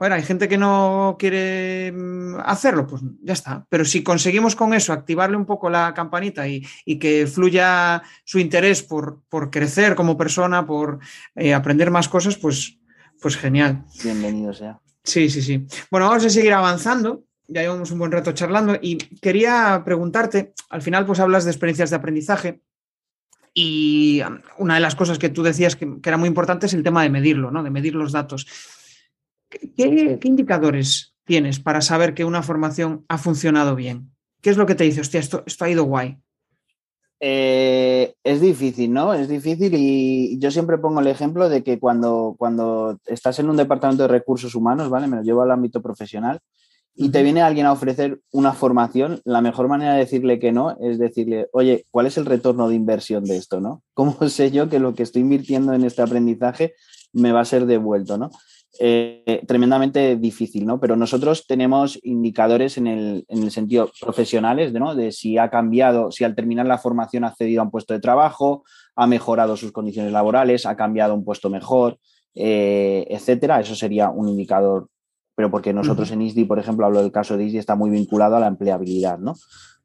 bueno, hay gente que no quiere mm, hacerlo, pues ya está. Pero si conseguimos con eso activarle un poco la campanita y, que fluya su interés por, crecer como persona, por eh, aprender más cosas, pues, pues genial.
Bienvenido sea.
Sí, sí, sí. Bueno, vamos a seguir avanzando. Ya llevamos un buen rato charlando y quería preguntarte, al final pues hablas de experiencias de aprendizaje y um, una de las cosas que tú decías que, que era muy importante es el tema de medirlo, ¿no? De medir los datos. ¿Qué, indicadores tienes para saber que una formación ha funcionado bien? ¿Qué es lo que te dice, hostia, esto, esto ha ido guay?
Eh, es difícil, ¿no? Es difícil y yo siempre pongo el ejemplo de que cuando, cuando estás en un departamento de recursos humanos, ¿vale? Me lo llevo al ámbito profesional y te viene alguien a ofrecer una formación, la mejor manera de decirle que no es decirle, oye, ¿cuál es el retorno de inversión de esto, no? ¿Cómo sé yo que lo que estoy invirtiendo en este aprendizaje me va a ser devuelto, no? Eh, tremendamente difícil, ¿no? Pero nosotros tenemos indicadores en el, sentido profesionales, ¿no? De si ha cambiado, si al terminar la formación ha accedido a un puesto de trabajo, ha mejorado sus condiciones laborales, ha cambiado un puesto mejor, eh, etcétera. Eso sería un indicador, pero porque nosotros en ISDI, por ejemplo, hablo del caso de ISDI, está muy vinculado a la empleabilidad, ¿no?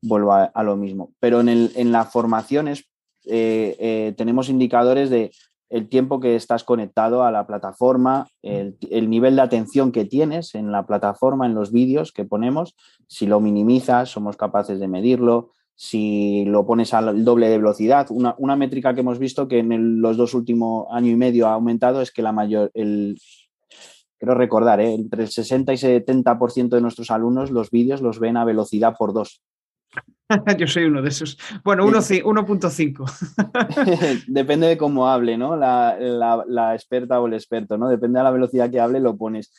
Vuelvo a, lo mismo. Pero en, el, en las formaciones eh, tenemos indicadores de el tiempo que estás conectado a la plataforma, el, nivel de atención que tienes en la plataforma, en los vídeos que ponemos, si lo minimizas, somos capaces de medirlo, si lo pones al doble de velocidad. Una, métrica que hemos visto que en los dos últimos años y medio ha aumentado es que la mayor, el, quiero recordar, ¿eh? entre el 60 y 70% de nuestros alumnos los vídeos los ven a velocidad por dos.
Yo soy uno de esos. Bueno, 1.5.
Depende de cómo hable, ¿no? La, experta o el experto, ¿no? Depende de la velocidad que hable, lo pones.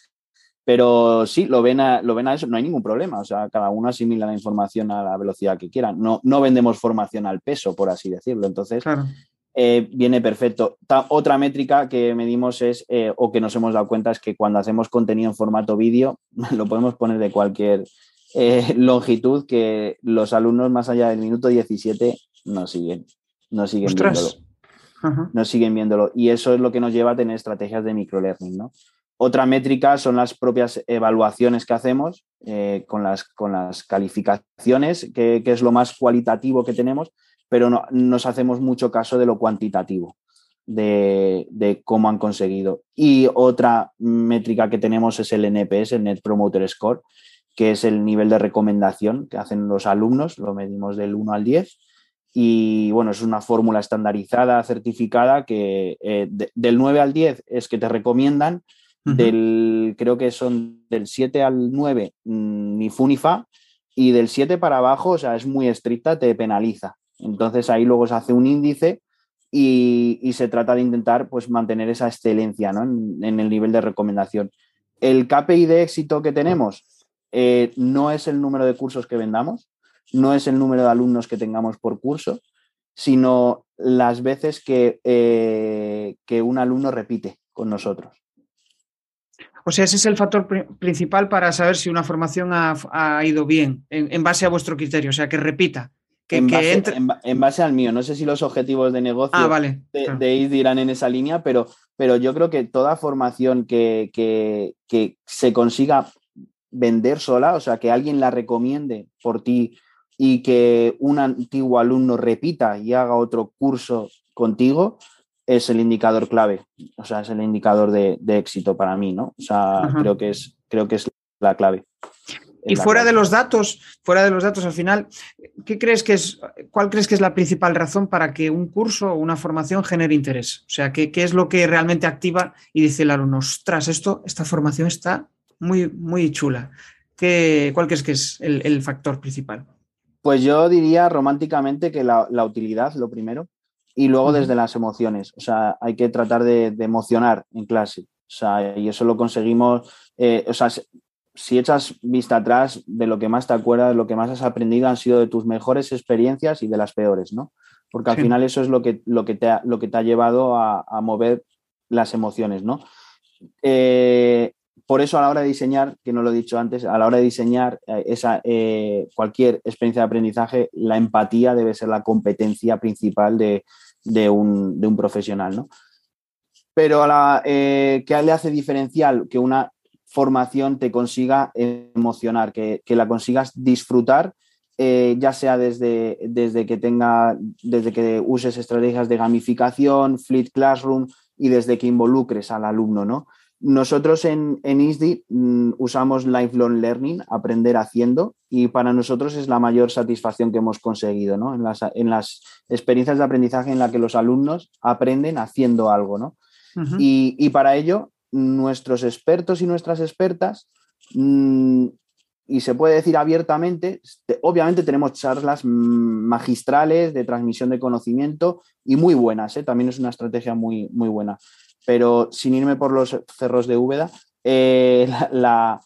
Pero sí, lo ven, a, lo ven a eso, no hay ningún problema. O sea, cada uno asimila la información a la velocidad que quiera. No, no vendemos formación al peso, por así decirlo. Entonces, eh, viene perfecto. otra métrica que medimos es, eh, o que nos hemos dado cuenta, es que cuando hacemos contenido en formato vídeo, lo podemos poner de cualquier eh, longitud, que los alumnos más allá del minuto 17 no siguen, no siguen viéndolo. No siguen viéndolo. Y eso es lo que nos lleva a tener estrategias de microlearning, ¿no? Otra métrica son las propias evaluaciones que hacemos con, las, con las calificaciones, que, que, es lo más cualitativo que tenemos, pero no, nos hacemos mucho caso de lo cuantitativo, de, cómo han conseguido. Y otra métrica que tenemos es el NPS, el Net Promoter Score, que es el nivel de recomendación que hacen los alumnos, lo medimos del 1 al 10. Y bueno, es una fórmula estandarizada, certificada, que eh, del 9 al 10 es que te recomiendan, del, creo que son del 7 al 9 mm, ni fu ni fa, y del 7 para abajo, o sea, es muy estricta, te penaliza. Entonces ahí luego se hace un índice y, se trata de intentar pues, mantener esa excelencia en, el nivel de recomendación. El KPI de éxito que tenemos eh, no es el número de cursos que vendamos, no es el número de alumnos que tengamos por curso, sino las veces que, eh, que un alumno repite con nosotros.
O sea, ese es el factor principal para saber si una formación ha, ido bien, en, base a vuestro criterio, o sea, que repita
en, base, al mío, no sé si los objetivos de negocio
ah,
de, irán en esa línea, pero, pero yo creo que toda formación que, que, se consiga vender sola, o sea, que alguien la recomiende por ti y que un antiguo alumno repita y haga otro curso contigo, es el indicador clave, o sea, es el indicador de, éxito para mí, ¿no? O sea, creo que, es, creo que es la clave.
Y fuera de los datos, fuera de los datos al final, ¿qué crees que es, ¿cuál crees que es la principal razón para que un curso o una formación genere interés? O sea, ¿qué, es lo que realmente activa y dice el alumno, ostras, esto, esta formación está muy, muy chula? ¿Qué, ¿Cuál crees que es el, factor principal?
Pues yo diría románticamente que la, utilidad, lo primero, y luego desde las emociones. O sea, hay que tratar de, emocionar en clase. O sea, y eso lo conseguimos, eh, o sea, si echas vista atrás de lo que más te acuerdas, lo que más has aprendido han sido de tus mejores experiencias y de las peores, ¿no? Porque al final eso es lo que, lo que, te, ha, lo que te ha llevado a, mover las emociones, ¿no? Eh, por eso a la hora de diseñar, que no lo he dicho antes, a la hora de diseñar eh, esa, eh, cualquier experiencia de aprendizaje, la empatía debe ser la competencia principal de, un, profesional, ¿no? Pero a la, ¿qué le hace diferencial que una formación te consiga emocionar, que, la consigas disfrutar, eh, ya sea desde, desde, que tenga, desde que uses estrategias de gamificación, Fleet Classroom y desde que involucres al alumno, ¿no? Nosotros en, en ISDI mm, usamos Lifelong Learning, aprender haciendo, y para nosotros es la mayor satisfacción que hemos conseguido, ¿no? En las, en las experiencias de aprendizaje en las que los alumnos aprenden haciendo algo, ¿no? y, y, para ello nuestros expertos y nuestras expertas, mm, y se puede decir abiertamente, obviamente tenemos charlas magistrales de transmisión de conocimiento y muy buenas, ¿eh? también es una estrategia muy, muy buena. Pero sin irme por los cerros de Úbeda, eh, la,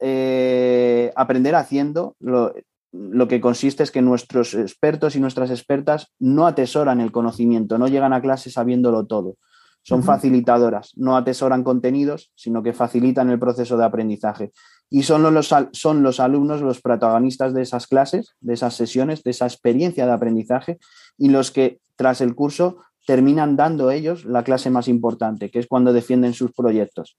eh, aprender haciendo lo, lo que consiste es que nuestros expertos y nuestras expertas no atesoran el conocimiento, no llegan a clase sabiéndolo todo son facilitadoras, no atesoran contenidos, sino que facilitan el proceso de aprendizaje. Y son los, son los alumnos los protagonistas de esas clases, de esas sesiones, de esa experiencia de aprendizaje, y los que tras el curso terminan dando ellos la clase más importante, que es cuando defienden sus proyectos,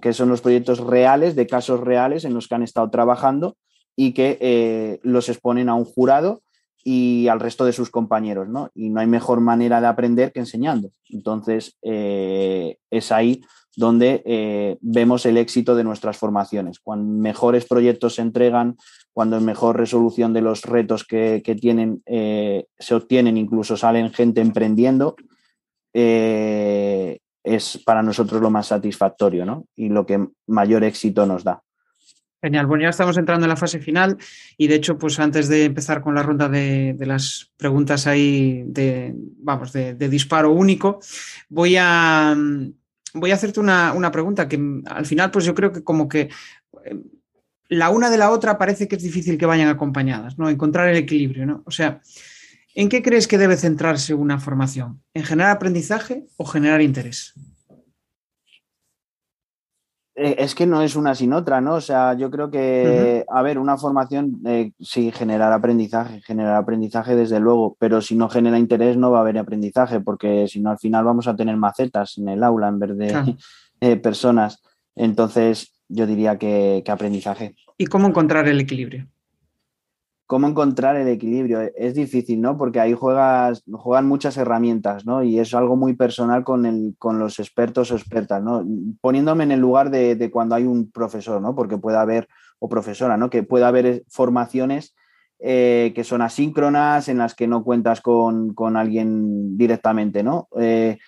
que son los proyectos reales, de casos reales en los que han estado trabajando y que eh, los exponen a un jurado y al resto de sus compañeros, ¿no? Y no hay mejor manera de aprender que enseñando. Entonces, eh, es ahí donde eh, vemos el éxito de nuestras formaciones. Cuando mejores proyectos se entregan, cuando mejor resolución de los retos que, tienen eh, se obtienen, incluso salen gente emprendiendo, es para nosotros lo más satisfactorio ¿no? y lo que mayor éxito nos da.
Genial, bueno, ya estamos entrando en la fase final y de hecho, pues antes de empezar con la ronda de, las preguntas ahí de, vamos, de, disparo único, voy a, voy a hacerte una, pregunta que al final, pues yo creo que como que eh, la una de la otra parece que es difícil que vayan acompañadas, ¿no? Encontrar el equilibrio, ¿no? O sea, ¿En qué crees que debe centrarse una formación? ¿En generar aprendizaje o generar interés?
Eh, es que no es una sin otra, ¿no? O sea, yo creo que, a ver, una formación eh, sí generar aprendizaje, generar aprendizaje desde luego, pero si no genera interés no va a haber aprendizaje, porque si no al final vamos a tener macetas en el aula en vez de eh, personas. Entonces, yo diría que aprendizaje.
¿Y cómo encontrar el equilibrio?
cómo encontrar el equilibrio. Es difícil, ¿no? Porque ahí juegas, juegan muchas herramientas, ¿no? Y es algo muy personal con, el, con los expertos o expertas, ¿no? Poniéndome en el lugar de, cuando hay un profesor, ¿no? Porque puede haber, o profesora, ¿no? Que puede haber formaciones eh, que son asíncronas, en las que no cuentas con, alguien directamente, ¿no? Eh,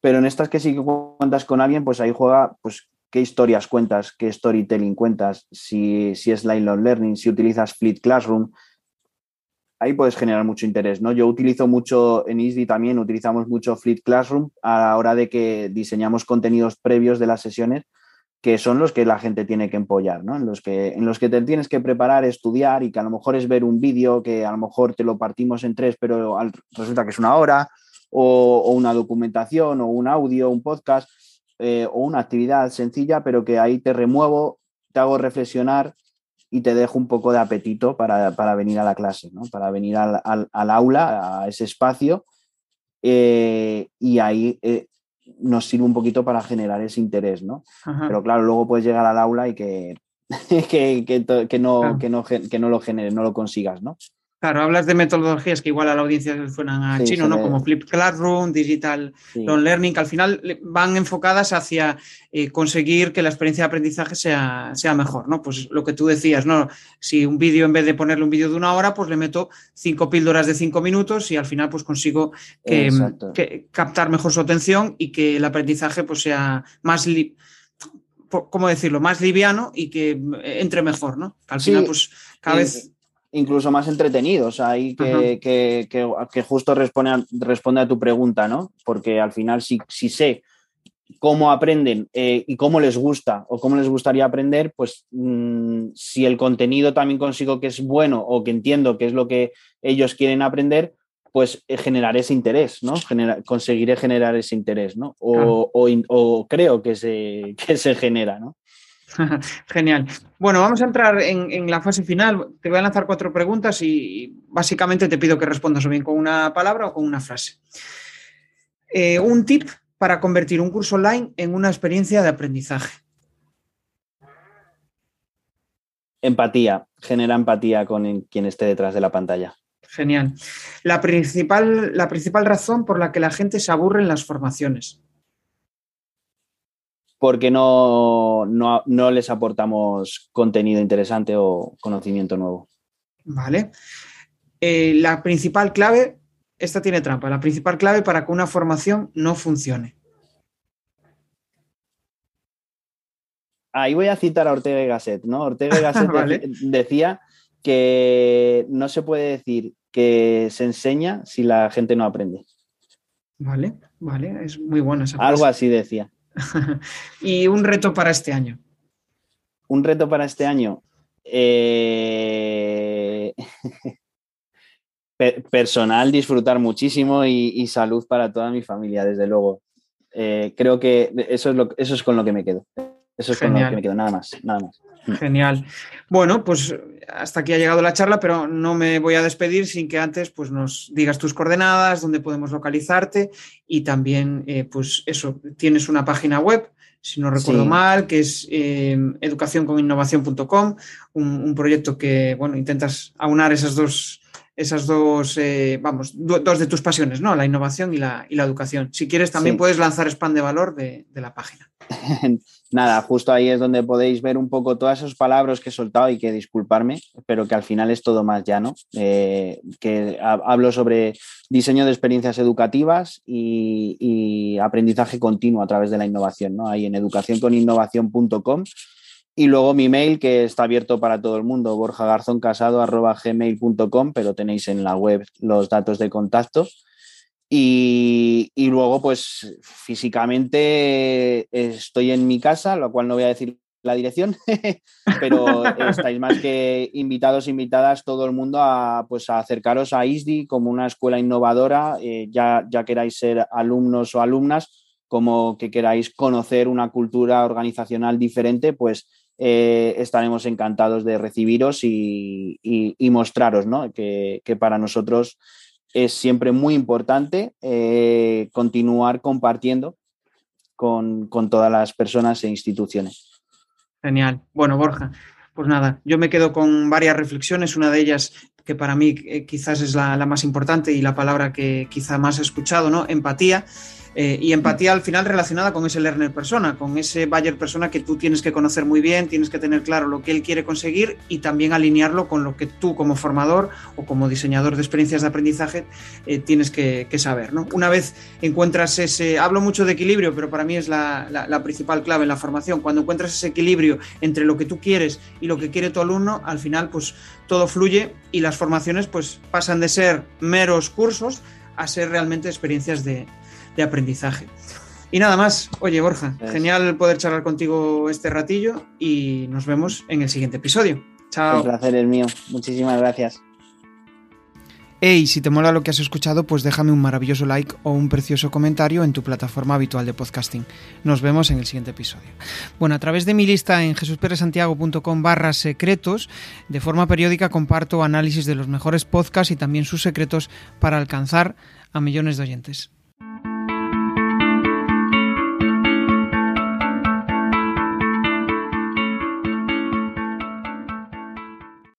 pero en estas que sí que cuentas con alguien, pues ahí juega, pues, qué historias cuentas, qué storytelling cuentas, si, si es Line Learning, si utilizas Fleet Classroom, ahí puedes generar mucho interés, ¿no? Yo utilizo mucho en ISDI también, utilizamos mucho Fleet Classroom a la hora de que diseñamos contenidos previos de las sesiones que son los que la gente tiene que empollar, ¿no? En los que, en los que te tienes que preparar, estudiar y que a lo mejor es ver un vídeo que a lo mejor te lo partimos en tres, pero resulta que es una hora, o, una documentación, o un audio, un podcast, eh, o una actividad sencilla, pero que ahí te remuevo, te hago reflexionar y te dejo un poco de apetito para, venir a la clase, ¿no? para venir al, aula, a ese espacio, eh, y ahí eh, nos sirve un poquito para generar ese interés, ¿no? Pero claro, luego puedes llegar al aula y que, que, no, que, no, que no lo generes, no lo consigas, ¿no?
Claro, hablas de metodologías que igual a la audiencia les suenan a chino, ¿no? Como Flip Classroom, Digital Learning, que al final van enfocadas hacia eh, conseguir que la experiencia de aprendizaje sea, sea mejor, ¿no? Pues lo que tú decías, ¿no? Si un vídeo, en vez de ponerle un vídeo de una hora, pues le meto cinco píldoras de cinco minutos y al final pues consigo que, captar mejor su atención y que el aprendizaje pues sea más... ¿cómo decirlo? Más liviano y que entre mejor, ¿no? al final, pues cada vez
incluso más entretenidos, ahí que, que, que, justo responde a, responde a tu pregunta, ¿no? Porque al final si, si sé cómo aprenden eh, y cómo les gusta o cómo les gustaría aprender, pues mm, si el contenido también consigo que es bueno o que entiendo que es lo que ellos quieren aprender, pues eh, generaré ese interés, ¿no? conseguiré generar ese interés, ¿no? O, o, o creo que se, que se genera, ¿no?
Genial. Bueno, vamos a entrar en, la fase final. Te voy a lanzar cuatro preguntas y, básicamente te pido que respondas o bien con una palabra o con una frase. Eh, un tip para convertir un curso online en una experiencia de aprendizaje.
Empatía, genera empatía con quien esté detrás de la pantalla.
Genial. La principal, la principal razón por la que la gente se aburre en las formaciones
porque no, no, les aportamos contenido interesante o conocimiento nuevo.
Vale. Eh, la principal clave, esta tiene trampa, la principal clave para que una formación no funcione.
Ahí voy a citar a Ortega y Gasset, ¿no? Ortega y Gasset decía que no se puede decir que se enseña si la gente no aprende.
Vale, vale, es muy bueno esa
Algo así decía.
y un reto para este año.
Un reto para este año. Eh, personal, disfrutar muchísimo y, salud para toda mi familia, desde luego. Eh, creo que eso es, lo, eso es con lo que me quedo. Eso es con lo que me quedo, nada más, nada más.
Mm. Genial. Bueno, pues hasta aquí ha llegado la charla, pero no me voy a despedir sin que antes pues, nos digas tus coordenadas, dónde podemos localizarte y también, eh, pues eso, tienes una página web, si no recuerdo mal, que es eh, educacionconinnovación.com, un, un, proyecto que, bueno, intentas aunar esas dos, esas dos, eh, vamos, dos de tus pasiones, ¿no? La innovación y la, y la educación. Si quieres, también puedes lanzar spam de valor de, de la página.
nada, justo ahí es donde podéis ver un poco todas esas palabras que he soltado y que disculparme, pero que al final es todo más llano, eh, que hablo sobre diseño de experiencias educativas y, aprendizaje continuo a través de la innovación, ¿no? Ahí en educacionconinnovación.com y luego mi mail que está abierto para todo el mundo, borjagarzóncasado.gmail.com, pero tenéis en la web los datos de contacto. Y, luego, pues físicamente estoy en mi casa, lo cual no voy a decir la dirección, pero estáis más que invitados, invitadas, todo el mundo a, pues, acercaros a ISDI como una escuela innovadora, eh, ya, ya queráis ser alumnos o alumnas, como que queráis conocer una cultura organizacional diferente, pues eh, estaremos encantados de recibiros y, mostraros ¿no? que, para nosotros es siempre muy importante eh, continuar compartiendo con, con todas las personas e instituciones.
Genial. Bueno, Borja, pues nada, yo me quedo con varias reflexiones. Una de ellas que para mí eh, quizás es la, la, más importante y la palabra que quizá más he escuchado, ¿no? Empatía. Eh, y empatía al final relacionada con ese learner persona, con ese buyer persona que tú tienes que conocer muy bien, tienes que tener claro lo que él quiere conseguir y también alinearlo con lo que tú como formador o como diseñador de experiencias de aprendizaje eh, tienes que, saber. ¿no? Una vez encuentras ese, hablo mucho de equilibrio, pero para mí es la, la principal clave en la formación, cuando encuentras ese equilibrio entre lo que tú quieres y lo que quiere tu alumno, al final pues todo fluye y las formaciones pues pasan de ser meros cursos a ser realmente experiencias de, de aprendizaje. Y nada más, oye Borja, genial poder charlar contigo este ratillo y nos vemos en el siguiente episodio. Chao.
Un placer el mío, muchísimas gracias.
Hey, si te mola lo que has escuchado, pues déjame un maravilloso like o un precioso comentario en tu plataforma habitual de podcasting. Nos vemos en el siguiente episodio. Bueno, a través de mi lista en jesusperesantiago.com barra secretos, de forma periódica comparto análisis de los mejores podcasts y también sus secretos para alcanzar a millones de oyentes.